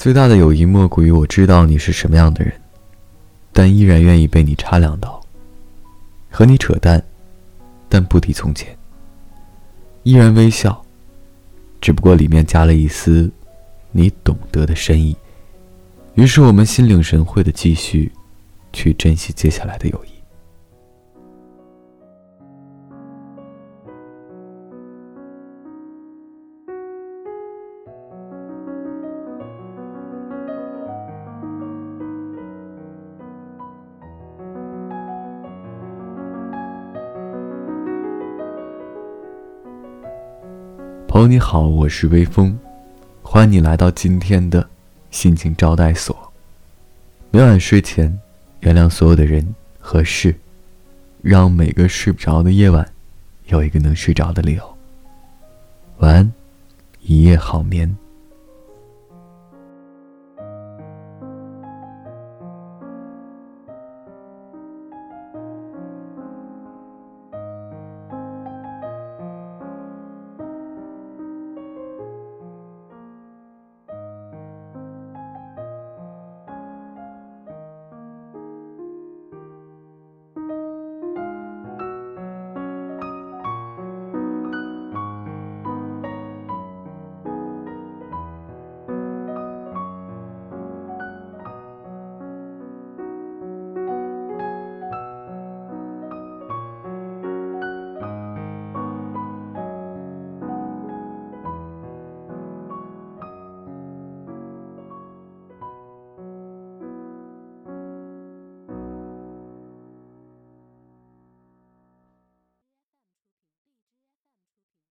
最大的友谊莫过于我知道你是什么样的人，但依然愿意被你插两刀。和你扯淡，但不敌从前。依然微笑，只不过里面加了一丝你懂得的深意。于是我们心领神会的继续去珍惜接下来的友谊。你好，我是微风，欢迎你来到今天的心情招待所。每晚睡前，原谅所有的人和事，让每个睡不着的夜晚有一个能睡着的理由。晚安，一夜好眠。